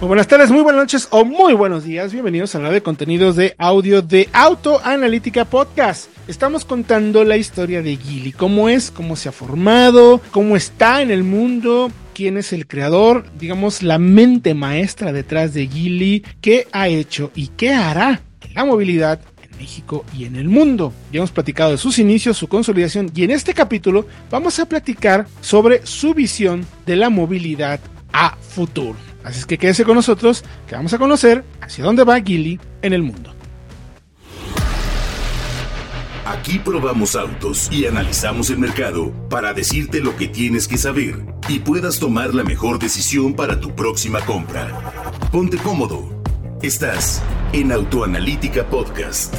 Muy buenas tardes, muy buenas noches o muy buenos días. Bienvenidos a la de contenidos de audio de Auto Analítica Podcast. Estamos contando la historia de Gili, cómo es, cómo se ha formado, cómo está en el mundo, quién es el creador, digamos, la mente maestra detrás de Gili, qué ha hecho y qué hará la movilidad México y en el mundo. Ya hemos platicado de sus inicios, su consolidación y en este capítulo vamos a platicar sobre su visión de la movilidad a futuro. Así es que quédese con nosotros, que vamos a conocer hacia dónde va Gili en el mundo. Aquí probamos autos y analizamos el mercado para decirte lo que tienes que saber y puedas tomar la mejor decisión para tu próxima compra. Ponte cómodo. Estás en Autoanalítica Podcast.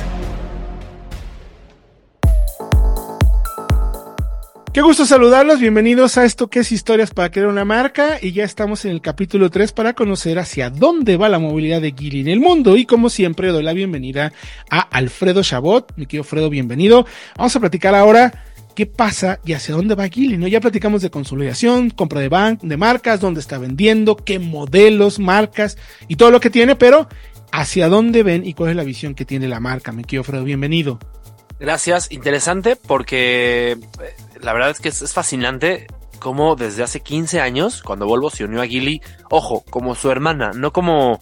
Qué gusto saludarlos, bienvenidos a esto que es Historias para crear una marca y ya estamos en el capítulo 3 para conocer hacia dónde va la movilidad de Gili en el mundo y como siempre doy la bienvenida a Alfredo Chabot, mi querido Alfredo, bienvenido. Vamos a platicar ahora qué pasa y hacia dónde va Gili, ¿no? Ya platicamos de consolidación, compra de, ban de marcas, dónde está vendiendo, qué modelos, marcas y todo lo que tiene, pero hacia dónde ven y cuál es la visión que tiene la marca, mi querido Alfredo, bienvenido. Gracias, interesante porque la verdad es que es, fascinante cómo desde hace 15 años, cuando Volvo se unió a Gili, ojo, como su hermana, no como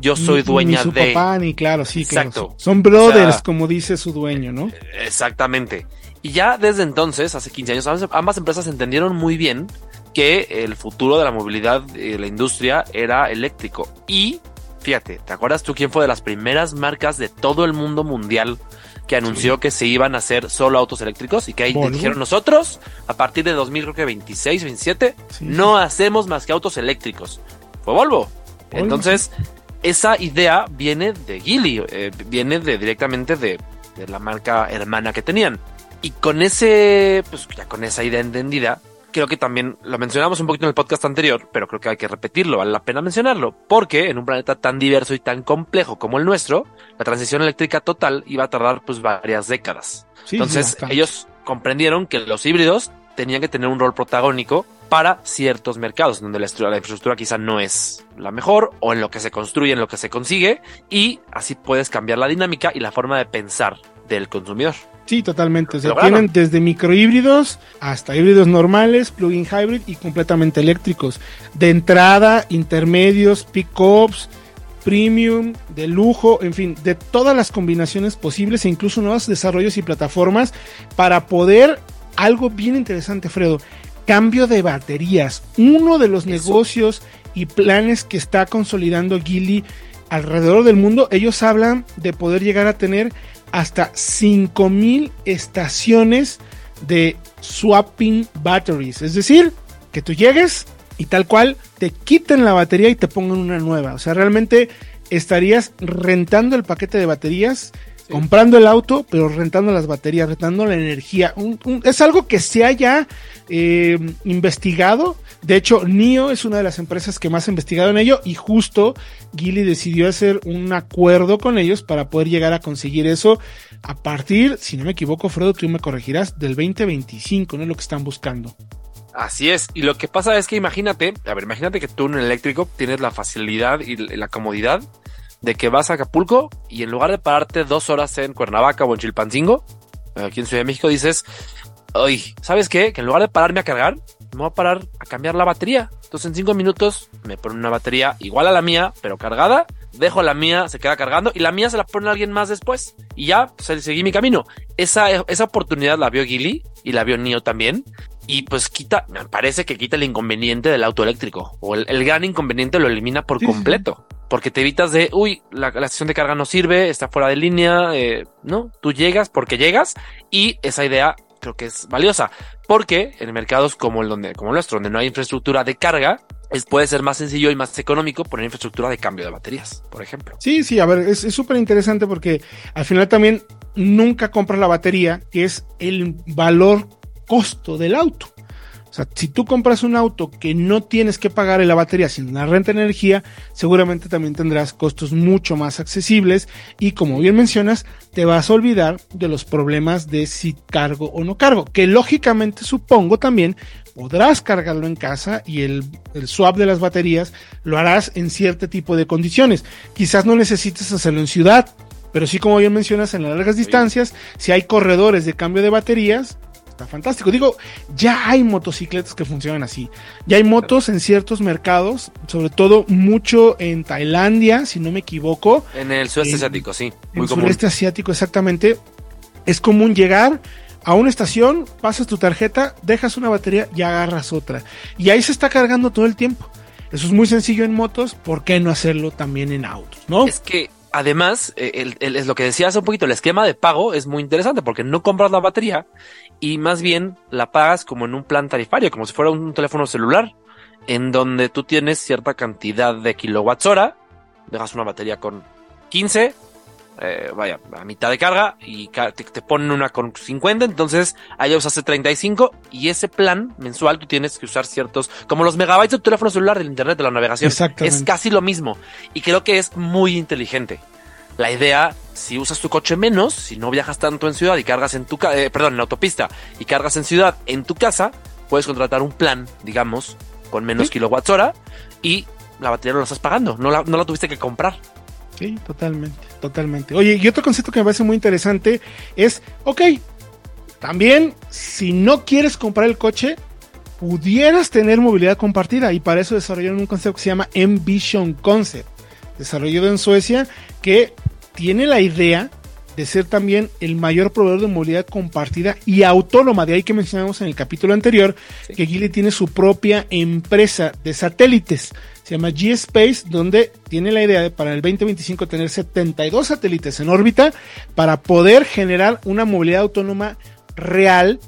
yo soy dueña ni su de. papá, ni claro, sí, Exacto. Son brothers, como dice su dueño, ¿no? Exactamente. Y ya desde entonces, hace 15 años, ambas empresas entendieron muy bien que el futuro de la movilidad de la industria era eléctrico. Y fíjate, ¿te acuerdas tú quién fue de las primeras marcas de todo el mundo mundial que anunció que se iban a hacer solo autos eléctricos y que ahí dijeron nosotros, a partir de 2026, 27, no hacemos más que autos eléctricos. Fue Volvo. Entonces, esa idea viene de Geely, eh, viene de, directamente de, de la marca hermana que tenían. Y con ese, pues ya con esa idea entendida, creo que también lo mencionamos un poquito en el podcast anterior, pero creo que hay que repetirlo, vale la pena mencionarlo, porque en un planeta tan diverso y tan complejo como el nuestro, la transición eléctrica total iba a tardar pues varias décadas. Entonces, ellos comprendieron que los híbridos tenían que tener un rol protagónico para ciertos mercados, donde la, la infraestructura quizá no es la mejor, o en lo que se construye, en lo que se consigue, y así puedes cambiar la dinámica y la forma de pensar del consumidor. Sí, totalmente. O sea, tienen desde microhíbridos hasta híbridos normales, plug-in hybrid y completamente eléctricos. De entrada, intermedios, pick-ups, premium, de lujo, en fin, de todas las combinaciones posibles e incluso nuevos desarrollos y plataformas para poder algo bien interesante, Fredo. Cambio de baterías. Uno de los negocios y planes que está consolidando Gili alrededor del mundo, ellos hablan de poder llegar a tener hasta 5000 estaciones de swapping batteries. Es decir, que tú llegues y tal cual te quiten la batería y te pongan una nueva. O sea, realmente estarías rentando el paquete de baterías, comprando el auto, pero rentando las baterías, rentando la energía. es algo que se haya eh, investigado de hecho, NIO es una de las empresas que más ha investigado en ello y justo Gili decidió hacer un acuerdo con ellos para poder llegar a conseguir eso a partir, si no me equivoco, Fredo, tú me corregirás, del 2025, ¿no es lo que están buscando? Así es, y lo que pasa es que imagínate, a ver, imagínate que tú en el eléctrico tienes la facilidad y la comodidad de que vas a Acapulco y en lugar de pararte dos horas en Cuernavaca o en Chilpancingo, aquí en Ciudad de México dices, oye, ¿sabes qué? Que en lugar de pararme a cargar, me voy a parar a cambiar la batería. Entonces en cinco minutos me pone una batería igual a la mía, pero cargada. Dejo la mía, se queda cargando y la mía se la pone alguien más después. Y ya, pues seguí mi camino. Esa, esa oportunidad la vio Gili y la vio Nio también. Y pues quita, me parece que quita el inconveniente del auto eléctrico. O el, gran inconveniente lo elimina por completo. Porque te evitas de, uy, la, la, estación de carga no sirve, está fuera de línea. Eh, no, tú llegas porque llegas y esa idea creo que es valiosa. Porque en mercados como el donde, como el nuestro, donde no hay infraestructura de carga, es, puede ser más sencillo y más económico poner infraestructura de cambio de baterías, por ejemplo. Sí, sí, a ver, es súper interesante porque al final también nunca compras la batería, que es el valor costo del auto. O sea, si tú compras un auto que no tienes que pagar en la batería, sino la renta de energía, seguramente también tendrás costos mucho más accesibles y como bien mencionas, te vas a olvidar de los problemas de si cargo o no cargo, que lógicamente supongo también podrás cargarlo en casa y el, el, swap de las baterías lo harás en cierto tipo de condiciones. Quizás no necesites hacerlo en ciudad, pero sí como bien mencionas en las largas distancias, si hay corredores de cambio de baterías, está fantástico. Digo, ya hay motocicletas que funcionan así. Ya hay motos en ciertos mercados, sobre todo mucho en Tailandia, si no me equivoco. En el sudeste asiático, sí. Muy en el sudeste asiático, exactamente. Es común llegar a una estación, pasas tu tarjeta, dejas una batería y agarras otra. Y ahí se está cargando todo el tiempo. Eso es muy sencillo en motos, ¿por qué no hacerlo también en autos? ¿no? Es que además, eh, es lo que decía hace un poquito, el esquema de pago es muy interesante porque no compras la batería y más bien la pagas como en un plan tarifario, como si fuera un teléfono celular, en donde tú tienes cierta cantidad de kilowatts hora, dejas una batería con 15, eh, vaya, a mitad de carga y te, ponen una con 50, entonces ahí usaste 35 y ese plan mensual tú tienes que usar ciertos, como los megabytes de tu teléfono celular del internet de la navegación, es casi lo mismo y creo que es muy inteligente. La idea, si usas tu coche menos, si no viajas tanto en ciudad y cargas en tu eh, perdón, en la autopista y cargas en ciudad en tu casa, puedes contratar un plan, digamos, con menos kilowatts hora y la batería no la estás pagando, no la, no la tuviste que comprar. Sí, totalmente, totalmente. Oye, y otro concepto que me parece muy interesante es, ok, también si no quieres comprar el coche, pudieras tener movilidad compartida y para eso desarrollaron un concepto que se llama Envision Concept, desarrollado en Suecia, que tiene la idea de ser también el mayor proveedor de movilidad compartida y autónoma. De ahí que mencionamos en el capítulo anterior que Gili tiene su propia empresa de satélites se llama G-Space, donde tiene la idea de para el 2025 tener 72 satélites en órbita para poder generar una movilidad autónoma real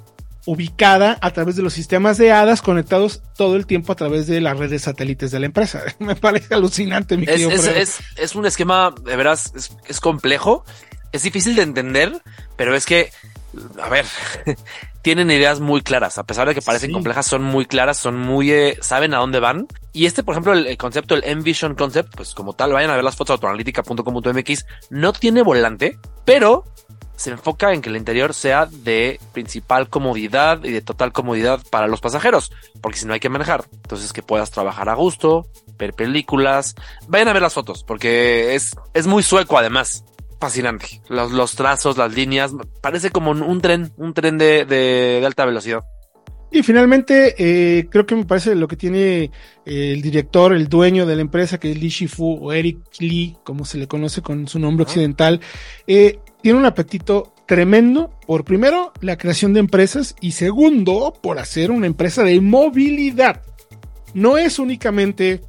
ubicada a través de los sistemas de hadas conectados todo el tiempo a través de las redes satélites de la empresa. Me parece alucinante, mi querido. Es, es, un esquema, de veras, es complejo, es difícil de entender, pero es que, a ver, tienen ideas muy claras, a pesar de que parecen complejas, son muy claras, son muy, eh, saben a dónde van. Y este, por ejemplo, el, concepto, el Envision Concept, pues como tal, vayan a ver las fotos autoanalítica.com.mx, no tiene volante, pero se enfoca en que el interior sea de principal comodidad y de total comodidad para los pasajeros, porque si no hay que manejar, entonces que puedas trabajar a gusto, ver películas, vayan a ver las fotos, porque es, es muy sueco además fascinante. Los, los trazos, las líneas, parece como un tren, un tren de, de, alta velocidad. Y finalmente, eh, creo que me parece lo que tiene eh, el director, el dueño de la empresa, que es Li Shifu o Eric Lee, como se le conoce con su nombre occidental, eh, tiene un apetito tremendo por primero la creación de empresas y segundo por hacer una empresa de movilidad. No es únicamente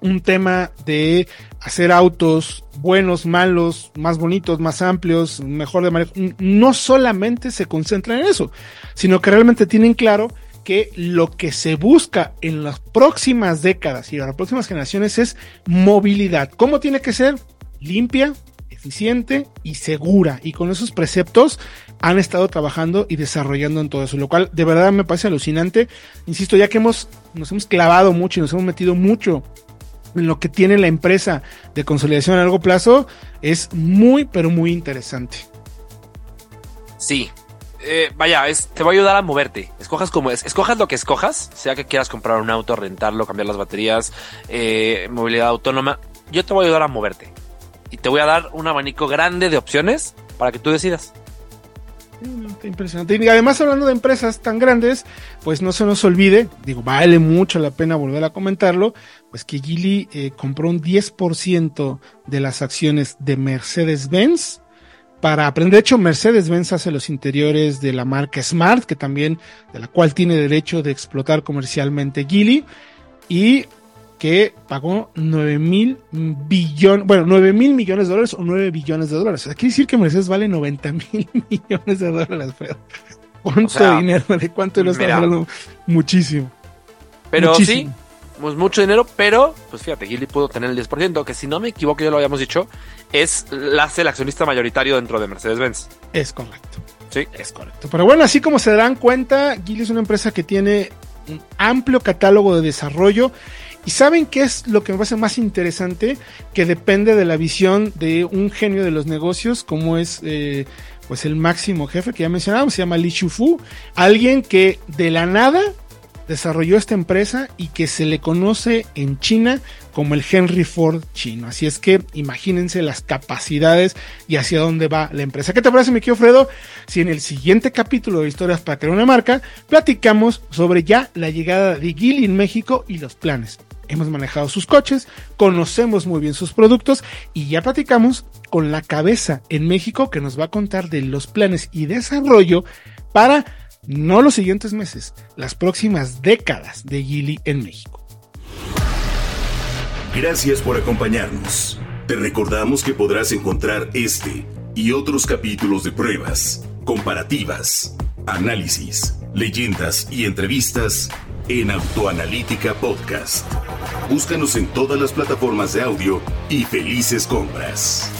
un tema de hacer autos buenos, malos, más bonitos, más amplios, mejor de manejo. No solamente se concentran en eso, sino que realmente tienen claro que lo que se busca en las próximas décadas y en las próximas generaciones es movilidad. ¿Cómo tiene que ser? Limpia, eficiente y segura. Y con esos preceptos han estado trabajando y desarrollando en todo eso, lo cual de verdad me parece alucinante. Insisto, ya que hemos, nos hemos clavado mucho y nos hemos metido mucho en lo que tiene la empresa de consolidación a largo plazo es muy, pero muy interesante. Sí. Eh, vaya, te va a ayudar a moverte. Escojas como es, escojas lo que escojas, sea que quieras comprar un auto, rentarlo, cambiar las baterías, eh, movilidad autónoma. Yo te voy a ayudar a moverte y te voy a dar un abanico grande de opciones para que tú decidas. Impresionante. Y además, hablando de empresas tan grandes, pues no se nos olvide, digo, vale mucho la pena volver a comentarlo, pues que Gili eh, compró un 10% de las acciones de Mercedes-Benz para aprender. De hecho, Mercedes-Benz hace los interiores de la marca Smart, que también, de la cual tiene derecho de explotar comercialmente Gili. Y que pagó 9 mil billones, bueno, 9 mil millones de dólares o 9 billones de dólares. O sea, quiere decir que Mercedes vale 90 mil millones de dólares, pero ¿cuánto dinero? ¿De cuánto lo está hablando? Muchísimo. Pero sí, pues mucho dinero, pero pues fíjate, Gili pudo tener el 10%, que si no me equivoco, ya lo habíamos dicho, es la, el accionista mayoritario dentro de Mercedes-Benz. Es correcto. Sí. Es correcto. Pero bueno, así como se darán cuenta, Gili es una empresa que tiene un amplio catálogo de desarrollo y saben qué es lo que me parece más interesante, que depende de la visión de un genio de los negocios, como es eh, pues el máximo jefe que ya mencionábamos, se llama Li Shufu, alguien que de la nada desarrolló esta empresa y que se le conoce en China como el Henry Ford chino. Así es que imagínense las capacidades y hacia dónde va la empresa. ¿Qué te parece, mi querido Fredo? Si en el siguiente capítulo de Historias para crear una marca, platicamos sobre ya la llegada de Gili en México y los planes. Hemos manejado sus coches, conocemos muy bien sus productos y ya platicamos con la cabeza en México que nos va a contar de los planes y desarrollo para no los siguientes meses, las próximas décadas de Gili en México. Gracias por acompañarnos. Te recordamos que podrás encontrar este y otros capítulos de pruebas, comparativas, análisis, leyendas y entrevistas en Autoanalítica Podcast. Búscanos en todas las plataformas de audio y felices compras.